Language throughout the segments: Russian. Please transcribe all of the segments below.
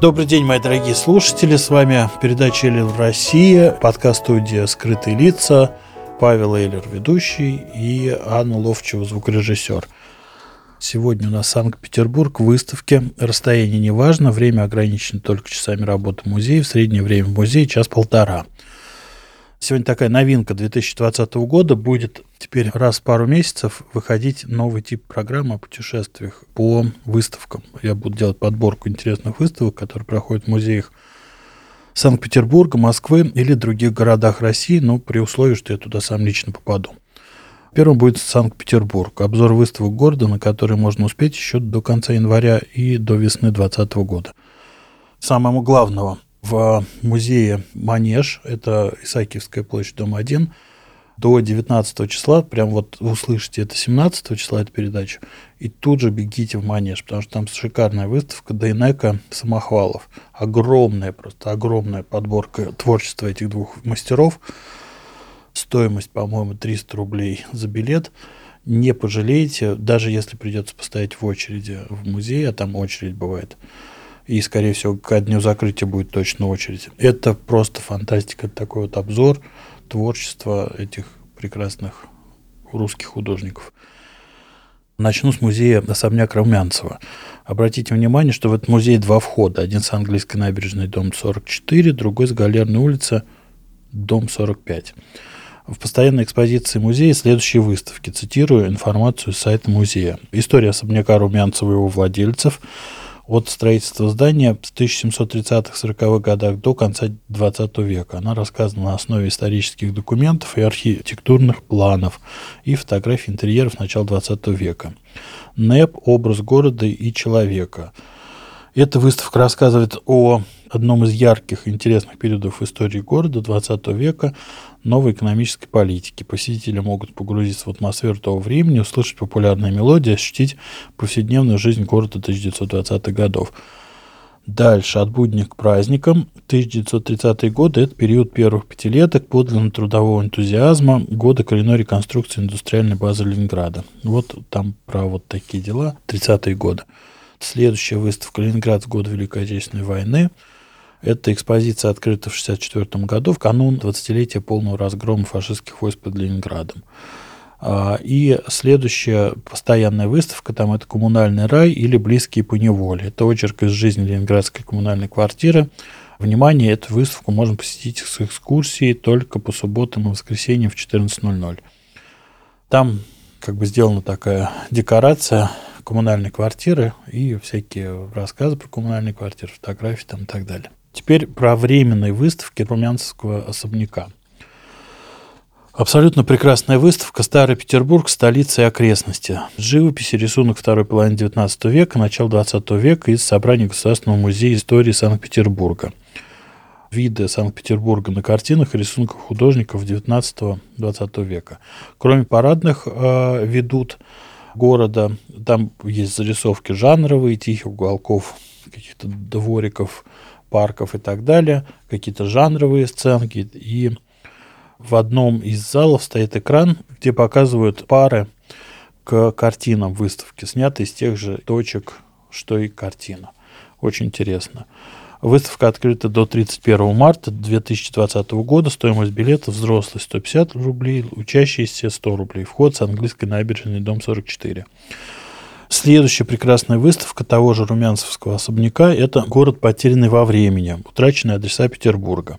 Добрый день, мои дорогие слушатели. С вами передача «Эйлер в России», подкаст-студия «Скрытые лица», Павел Эйлер, ведущий, и Анна Ловчева, звукорежиссер. Сегодня у нас Санкт-Петербург, выставки. Расстояние не важно, время ограничено только часами работы музея. В среднее время в музее час-полтора. Сегодня такая новинка 2020 года. Будет теперь раз в пару месяцев выходить новый тип программы о путешествиях по выставкам. Я буду делать подборку интересных выставок, которые проходят в музеях Санкт-Петербурга, Москвы или других городах России, но при условии, что я туда сам лично попаду. Первым будет Санкт-Петербург. Обзор выставок города, на которые можно успеть еще до конца января и до весны 2020 года. Самого главного в музее Манеж, это Исаакиевская площадь, дом 1, до 19 числа, прям вот вы услышите это 17 числа, эту передачу, и тут же бегите в Манеж, потому что там шикарная выставка Дейнека Самохвалов. Огромная, просто огромная подборка творчества этих двух мастеров. Стоимость, по-моему, 300 рублей за билет. Не пожалеете, даже если придется постоять в очереди в музее, а там очередь бывает. И, скорее всего, к дню закрытия будет точно очередь. Это просто фантастика, такой вот обзор творчества этих прекрасных русских художников. Начну с музея особняк Румянцева. Обратите внимание, что в этот музей два входа. Один с английской набережной, дом 44, другой с Галерной улицы, дом 45. В постоянной экспозиции музея следующие выставки. Цитирую информацию с сайта музея. История особняка Румянцева и его владельцев от строительства здания в 1730-40-х годах до конца XX века. Она рассказана на основе исторических документов и архитектурных планов и фотографий интерьеров начала XX века. НЭП – образ города и человека. Эта выставка рассказывает о одном из ярких и интересных периодов в истории города XX века новой экономической политики. Посетители могут погрузиться в атмосферу того времени, услышать популярные мелодии, ощутить повседневную жизнь города 1920-х годов. Дальше, от будня к праздникам. 1930-е годы – это период первых пятилеток подлинно трудового энтузиазма, годы коренной реконструкции индустриальной базы Ленинграда. Вот там про вот такие дела, 30-е годы. Следующая выставка «Ленинград в годы Великой Отечественной войны». Эта экспозиция открыта в 1964 году, в канун 20-летия полного разгрома фашистских войск под Ленинградом. А, И следующая постоянная выставка, там это «Коммунальный рай» или «Близкие по неволе». Это очерк из жизни ленинградской коммунальной квартиры. Внимание, эту выставку можно посетить с экскурсией только по субботам и воскресеньям в 14.00. Там как бы сделана такая декорация коммунальной квартиры и всякие рассказы про коммунальные квартиры, фотографии там и так далее. Теперь про временные выставки Румянцевского особняка. Абсолютно прекрасная выставка «Старый Петербург. Столица и окрестности». Живопись и рисунок второй половины XIX века, начала XX века из собрания Государственного музея истории Санкт-Петербурга. Виды Санкт-Петербурга на картинах и рисунках художников XIX-XX века. Кроме парадных э, ведут города, там есть зарисовки жанровые, тихих уголков, каких-то двориков, парков и так далее, какие-то жанровые сценки. И в одном из залов стоит экран, где показывают пары к картинам выставки, снятые из тех же точек, что и картина. Очень интересно. Выставка открыта до 31 марта 2020 года. Стоимость билета взрослый 150 рублей, учащиеся 100 рублей. Вход с английской набережной, дом 44. Следующая прекрасная выставка того же румянцевского особняка – это «Город, потерянный во времени. Утраченные адреса Петербурга».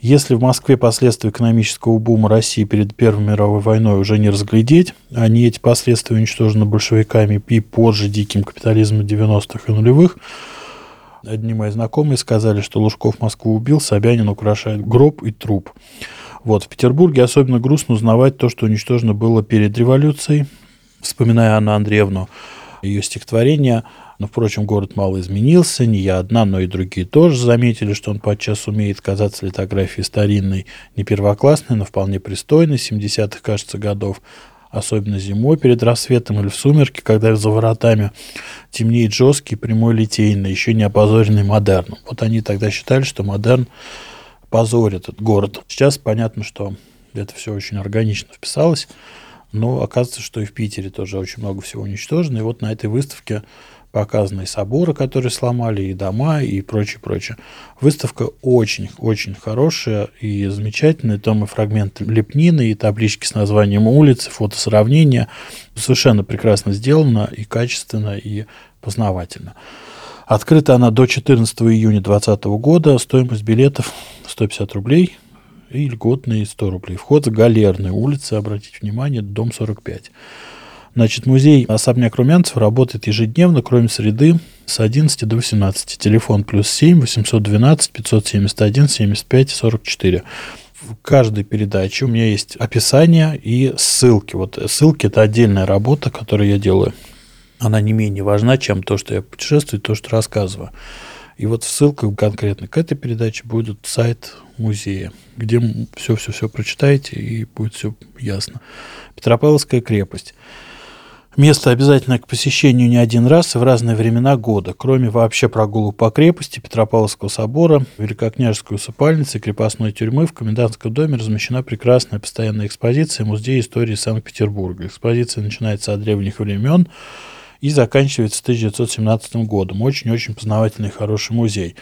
Если в Москве последствия экономического бума России перед Первой мировой войной уже не разглядеть, они эти последствия уничтожены большевиками и позже диким капитализмом 90-х и нулевых, одни мои знакомые сказали, что Лужков Москву убил, Собянин украшает гроб и труп. Вот, в Петербурге особенно грустно узнавать то, что уничтожено было перед революцией, вспоминая Анну Андреевну, ее стихотворения. Но, впрочем, город мало изменился, не я одна, но и другие тоже заметили, что он подчас умеет казаться литографией старинной, не первоклассной, но вполне пристойной, 70-х, кажется, годов, особенно зимой перед рассветом или в сумерки, когда за воротами темнеет жесткий прямой литейный, еще не опозоренный модерном. Вот они тогда считали, что модерн позорит этот город. Сейчас понятно, что это все очень органично вписалось, но оказывается, что и в Питере тоже очень много всего уничтожено. И вот на этой выставке показаны и соборы, которые сломали, и дома, и прочее, прочее. Выставка очень-очень хорошая и замечательная. Там и фрагменты лепнины, и таблички с названием улицы, фотосравнения. Совершенно прекрасно сделано и качественно, и познавательно. Открыта она до 14 июня 2020 года. Стоимость билетов 150 рублей и льготные 100 рублей. Вход с Галерной улицы, обратите внимание, дом 45. Значит, музей «Особняк Румянцев» работает ежедневно, кроме среды, с 11 до 18. Телефон плюс 7 812 571 75 44. В каждой передаче у меня есть описание и ссылки. Вот ссылки – это отдельная работа, которую я делаю. Она не менее важна, чем то, что я путешествую, то, что рассказываю. И вот в ссылках конкретно к этой передаче будет сайт музея, где все-все-все прочитаете и будет все ясно. Петропавловская крепость. Место обязательно к посещению не один раз и в разные времена года, кроме вообще прогулок по крепости Петропавловского собора, Великокняжеской усыпальницы, крепостной тюрьмы в комендантском доме размещена прекрасная постоянная экспозиция Музея истории Санкт-Петербурга. Экспозиция начинается от древних времен и заканчивается 1917 годом. Очень-очень познавательный хороший музей.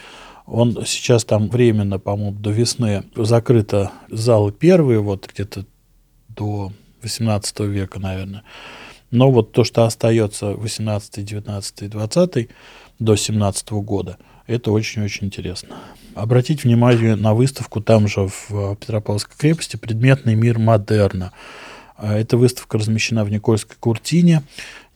Он сейчас там временно, по-моему, до весны закрыто залы первые, вот где-то до 18 века, наверное. Но вот то, что остается 18, 19, 20 до 17 года, это очень-очень интересно. Обратите внимание на выставку там же в Петропавловской крепости «Предметный мир модерна». Эта выставка размещена в Никольской куртине.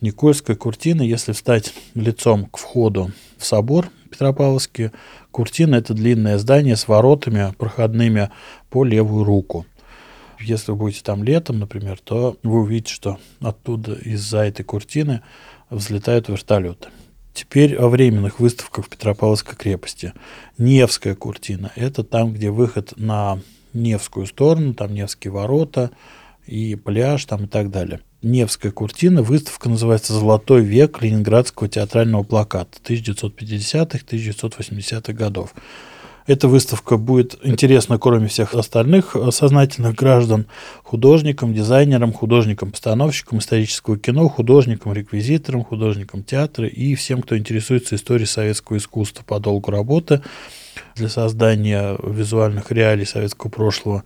Никольская куртина, если встать лицом к входу в собор Петропавловский, куртина – это длинное здание с воротами проходными по левую руку если вы будете там летом, например, то вы увидите, что оттуда из-за этой куртины взлетают вертолеты. Теперь о временных выставках в Петропавловской крепости. Невская куртина – это там, где выход на Невскую сторону, там Невские ворота и пляж там и так далее. Невская куртина, выставка называется «Золотой век ленинградского театрального плаката» 1950-1980-х годов. Эта выставка будет интересна, кроме всех остальных сознательных граждан, художникам, дизайнерам, художникам-постановщикам исторического кино, художникам-реквизиторам, художникам театра и всем, кто интересуется историей советского искусства по долгу работы для создания визуальных реалий советского прошлого.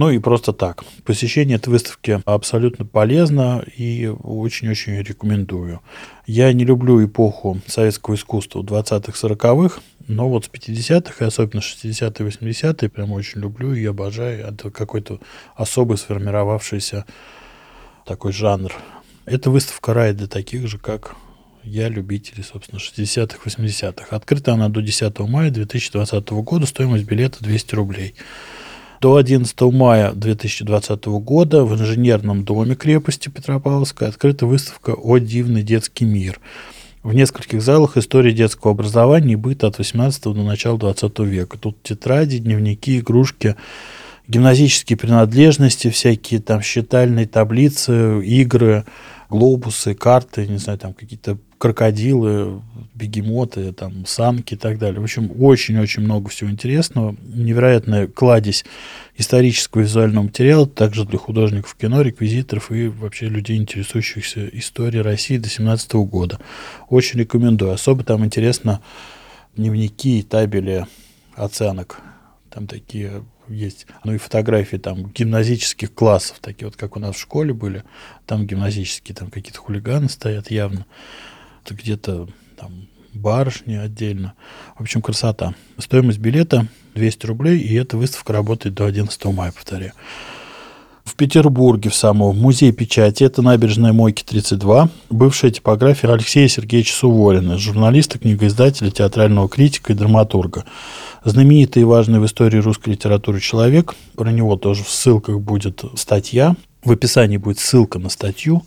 Ну и просто так. Посещение этой выставки абсолютно полезно и очень-очень рекомендую. Я не люблю эпоху советского искусства 20-х, 40-х, но вот с 50-х, и особенно 60-е, 80-е, прям очень люблю и обожаю. Это какой-то особый сформировавшийся такой жанр. Это выставка рай для таких же, как я, любители, собственно, 60-х, 80-х. Открыта она до 10 мая 2020 года, стоимость билета 200 рублей. До 11 мая 2020 года в инженерном доме крепости Петропавловска открыта выставка «О дивный детский мир», в нескольких залах истории детского образования и быта от 18 до начала 20 века. Тут тетради, дневники, игрушки, гимназические принадлежности, всякие там считальные таблицы, игры, глобусы, карты, не знаю, там какие-то крокодилы, бегемоты, там, самки и так далее. В общем, очень-очень много всего интересного. Невероятная кладезь исторического визуального материала, также для художников кино, реквизиторов и вообще людей, интересующихся историей России до 17 года. Очень рекомендую. Особо там интересно дневники и табели оценок. Там такие есть, ну и фотографии там гимназических классов, такие вот, как у нас в школе были. Там гимназические, там какие-то хулиганы стоят явно где-то там барышни отдельно. В общем, красота. Стоимость билета 200 рублей, и эта выставка работает до 11 мая, повторяю. В Петербурге в самом музей печати, это набережная Мойки 32, бывшая типография Алексея Сергеевича Суворина, журналиста, книгоиздателя, театрального критика и драматурга. Знаменитый и важный в истории русской литературы человек, про него тоже в ссылках будет статья, в описании будет ссылка на статью,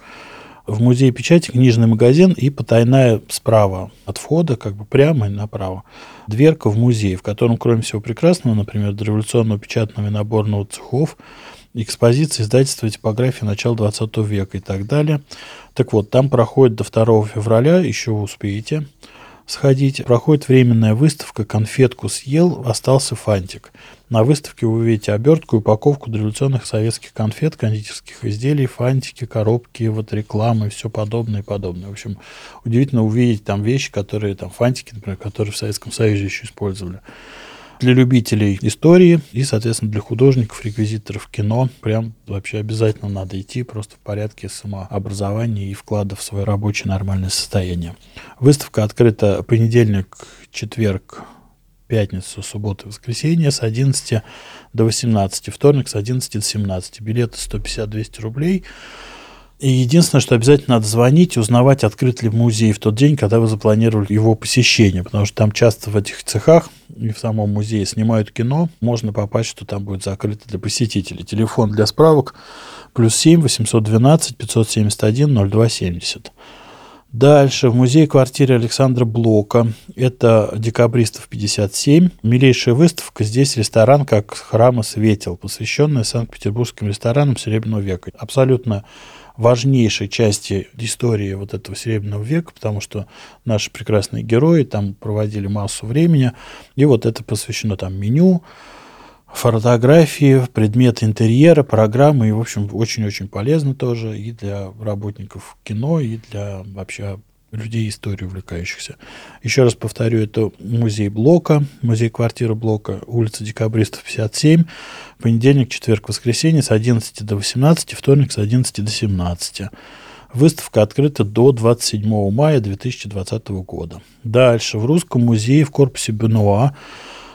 В музее печати книжный магазин и потайная справа от входа, как бы прямо и направо, дверка в музей, в котором, кроме всего прекрасного, например, дореволюционного печатного и наборного цехов, экспозиции издательства типографии начала 20 века и так далее. Так вот, там проходит до 2 февраля, еще успеете сходить. Проходит временная выставка «Конфетку съел, остался фантик». На выставке вы увидите обертку и упаковку дореволюционных советских конфет, кондитерских изделий, фантики, коробки, вот рекламы, все подобное и подобное. В общем, удивительно увидеть там вещи, которые, там фантики, например, которые в Советском Союзе еще использовали для любителей истории и, соответственно, для художников, реквизиторов кино прям вообще обязательно надо идти просто в порядке самообразования и вклада в свое рабочее нормальное состояние. Выставка открыта понедельник, четверг, пятницу, субботу, воскресенье с 11 до 18, вторник с 11 до 17. Билеты 150-200 рублей. И единственное, что обязательно надо звонить, узнавать, открыт ли музей в тот день, когда вы запланировали его посещение, потому что там часто в этих цехах и в самом музее снимают кино, можно попасть, что там будет закрыто для посетителей. Телефон для справок плюс 7 812 571 0270. Дальше в музее-квартире Александра Блока. Это декабристов 57. Милейшая выставка. Здесь ресторан как храма светил, посвященный Санкт-Петербургским ресторанам Серебряного века. Абсолютно важнейшей части истории вот этого Серебряного века, потому что наши прекрасные герои там проводили массу времени, и вот это посвящено там меню, фотографии, предметы интерьера, программы, и, в общем, очень-очень полезно тоже и для работников кино, и для вообще людей историей увлекающихся. Еще раз повторю, это музей Блока, музей квартиры Блока, улица Декабристов, 57, понедельник, четверг, воскресенье с 11 до 18, вторник с 11 до 17. Выставка открыта до 27 мая 2020 года. Дальше. В Русском музее в корпусе Бенуа,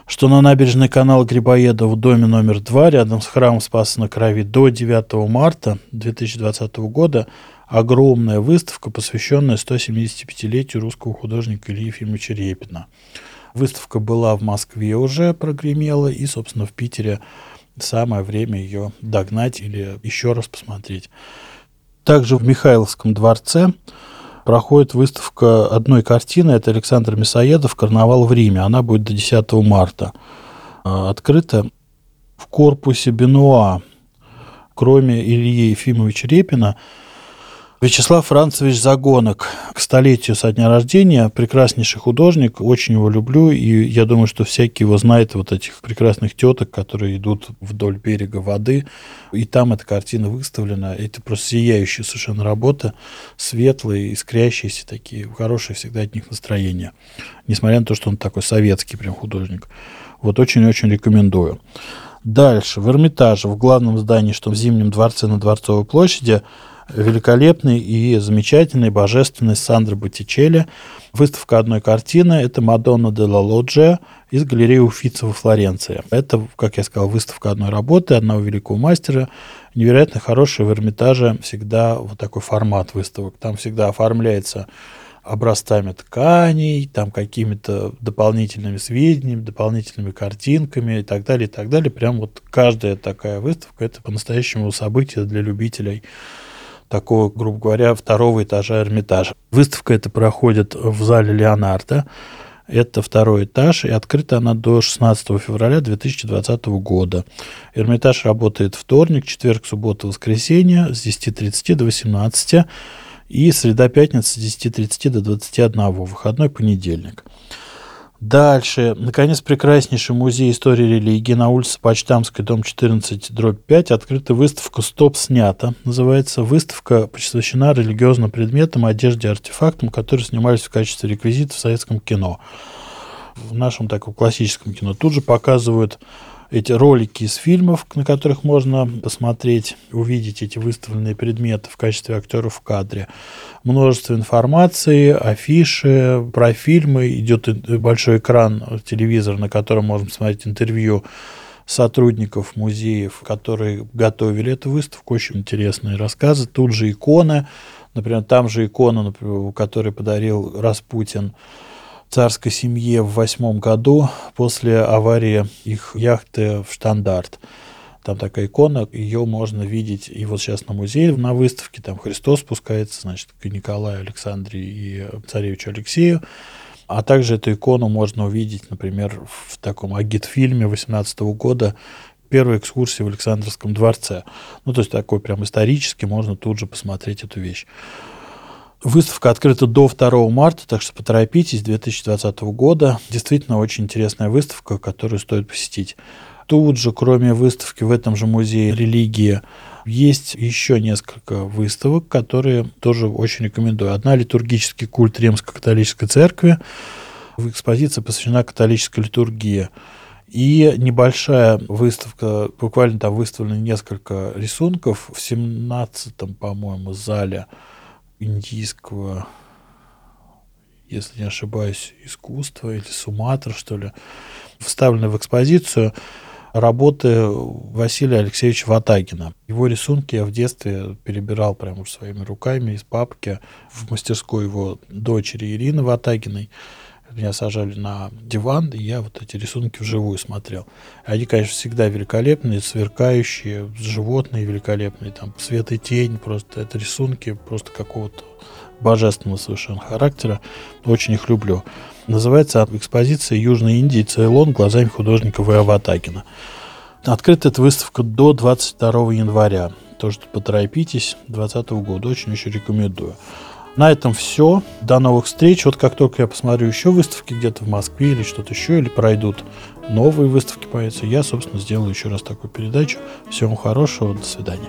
что на набережной канала Грибоеда в доме номер 2, рядом с храмом Спаса на Крови, до 9 марта 2020 года огромная выставка, посвященная 175-летию русского художника Ильи Ефимовича Репина. Выставка была в Москве уже, прогремела, и, собственно, в Питере самое время ее догнать или еще раз посмотреть. Также в Михайловском дворце проходит выставка одной картины. Это Александр Мясоедов «Карнавал в Риме». Она будет до 10 марта. А, открыта в корпусе Бенуа. Кроме Ильи Ефимовича Репина, Вячеслав Францевич Загонок. К столетию со дня рождения. Прекраснейший художник. Очень его люблю. И я думаю, что всякий его знает, вот этих прекрасных теток, которые идут вдоль берега воды. И там эта картина выставлена. Это просто сияющая совершенно работа. Светлые, искрящиеся такие. Хорошее всегда от них настроение. Несмотря на то, что он такой советский прям художник. Вот очень-очень рекомендую. Дальше. В Эрмитаже, в главном здании, что в Зимнем дворце на Дворцовой площади, великолепный и замечательный, божественный Сандро Боттичелли. Выставка одной картины – это «Мадонна де ла Лоджия» из галереи Уфица во Флоренции. Это, как я сказал, выставка одной работы, одного великого мастера. Невероятно хороший в Эрмитаже всегда вот такой формат выставок. Там всегда оформляется образцами тканей, там какими-то дополнительными сведениями, дополнительными картинками и так далее, и так далее. Прям вот каждая такая выставка – это по-настоящему событие для любителей такого, грубо говоря, второго этажа Эрмитажа. Выставка эта проходит в зале Леонардо. Это второй этаж, и открыта она до 16 февраля 2020 года. Эрмитаж работает вторник, четверг, суббота, воскресенье с 10.30 до 18 и среда-пятница с 10.30 до 21, выходной понедельник. Дальше, наконец, прекраснейший музей истории религии на улице Почтамской, дом 14, дробь 5, открыта выставка «Стоп, снято». Называется выставка посвящена религиозным предметам, одежде, артефактам, которые снимались в качестве реквизита в советском кино. В нашем таком классическом кино. Тут же показывают эти ролики из фильмов, на которых можно посмотреть, увидеть эти выставленные предметы в качестве актеров в кадре. Множество информации, афиши про фильмы. Идет большой экран, телевизор, на котором можно посмотреть интервью сотрудников музеев, которые готовили эту выставку. Очень интересные рассказы. Тут же иконы. Например, там же икона, например, которую подарил Распутин царской семье в восьмом году после аварии их яхты в Штандарт. там такая икона, ее можно видеть и вот сейчас на музее, на выставке, там Христос спускается, значит, к Николаю, Александре и царевичу Алексею. А также эту икону можно увидеть, например, в таком агитфильме 18 года первая экскурсия в Александровском дворце. Ну, то есть такой прям исторически можно тут же посмотреть эту вещь. Выставка открыта до 2 марта, так что поторопитесь, 2020 года. Действительно очень интересная выставка, которую стоит посетить. Тут же, кроме выставки в этом же музее религии, есть еще несколько выставок, которые тоже очень рекомендую. Одна литургический культ Римско-католической церкви. В экспозиции посвящена католической литургии. И небольшая выставка, буквально там выставлено несколько рисунков в 17-м, по-моему, зале индийского, если не ошибаюсь, искусства или Суматра, что ли, вставлены в экспозицию работы Василия Алексеевича Ватагина. Его рисунки я в детстве перебирал прямо своими руками из папки в мастерской его дочери Ирины Ватагиной. Меня сажали на диван, и я вот эти рисунки вживую смотрел. Они, конечно, всегда великолепные, сверкающие, животные великолепные, там свет и тень, просто это рисунки просто какого-то божественного совершенно характера. Очень их люблю. Называется экспозиция Южной Индии Цейлон глазами художника В. Аватагина. Открыта эта выставка до 22 января. Тоже поторопитесь, 2020 года. Очень-очень рекомендую. На этом все. До новых встреч. Вот как только я посмотрю еще выставки где-то в Москве или что-то еще, или пройдут новые выставки появятся, я, собственно, сделаю еще раз такую передачу. Всего хорошего. До свидания.